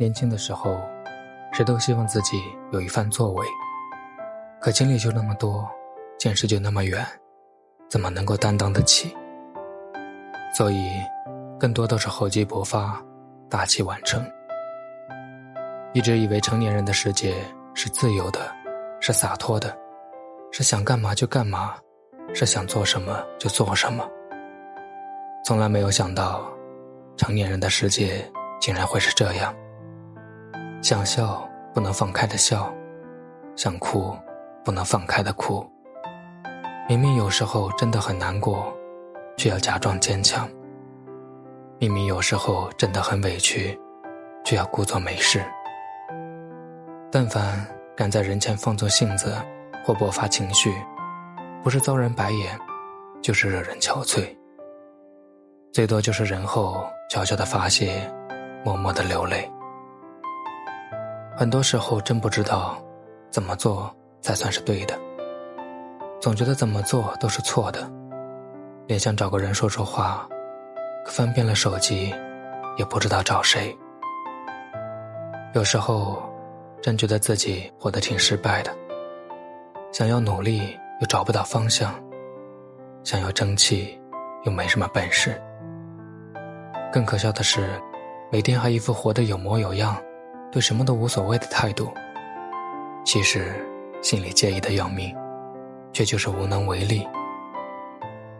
年轻的时候，谁都希望自己有一番作为，可经历就那么多，见识就那么远，怎么能够担当得起？所以，更多都是厚积薄发，大器晚成。一直以为成年人的世界是自由的，是洒脱的，是想干嘛就干嘛，是想做什么就做什么。从来没有想到，成年人的世界竟然会是这样。想笑不能放开的笑，想哭不能放开的哭。明明有时候真的很难过，却要假装坚强。明明有时候真的很委屈，却要故作没事。但凡敢在人前放纵性子或爆发情绪，不是遭人白眼，就是惹人憔悴。最多就是人后悄悄的发泄，默默的流泪。很多时候真不知道怎么做才算是对的，总觉得怎么做都是错的，连想找个人说说话，可翻遍了手机，也不知道找谁。有时候真觉得自己活得挺失败的，想要努力又找不到方向，想要争气又没什么本事。更可笑的是，每天还一副活得有模有样。对什么都无所谓的态度，其实心里介意的要命，却就是无能为力。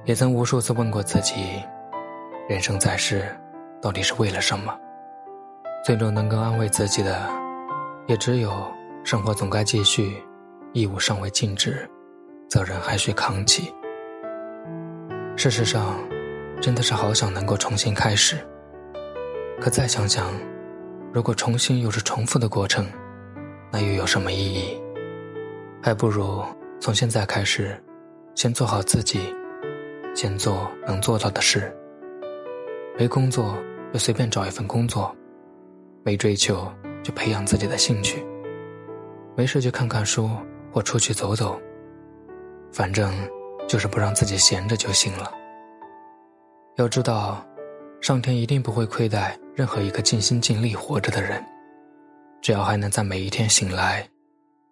也曾无数次问过自己，人生在世，到底是为了什么？最终能够安慰自己的，也只有生活总该继续，义务尚未尽止，责任还需扛起。事实上，真的是好想能够重新开始，可再想想。如果重新又是重复的过程，那又有什么意义？还不如从现在开始，先做好自己，先做能做到的事。没工作就随便找一份工作，没追求就培养自己的兴趣，没事就看看书或出去走走，反正就是不让自己闲着就行了。要知道。上天一定不会亏待任何一个尽心尽力活着的人，只要还能在每一天醒来，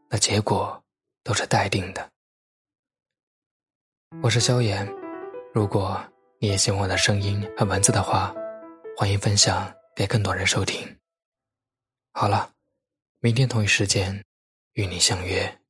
那结果都是待定的。我是萧炎，如果你也喜欢我的声音和文字的话，欢迎分享给更多人收听。好了，明天同一时间与你相约。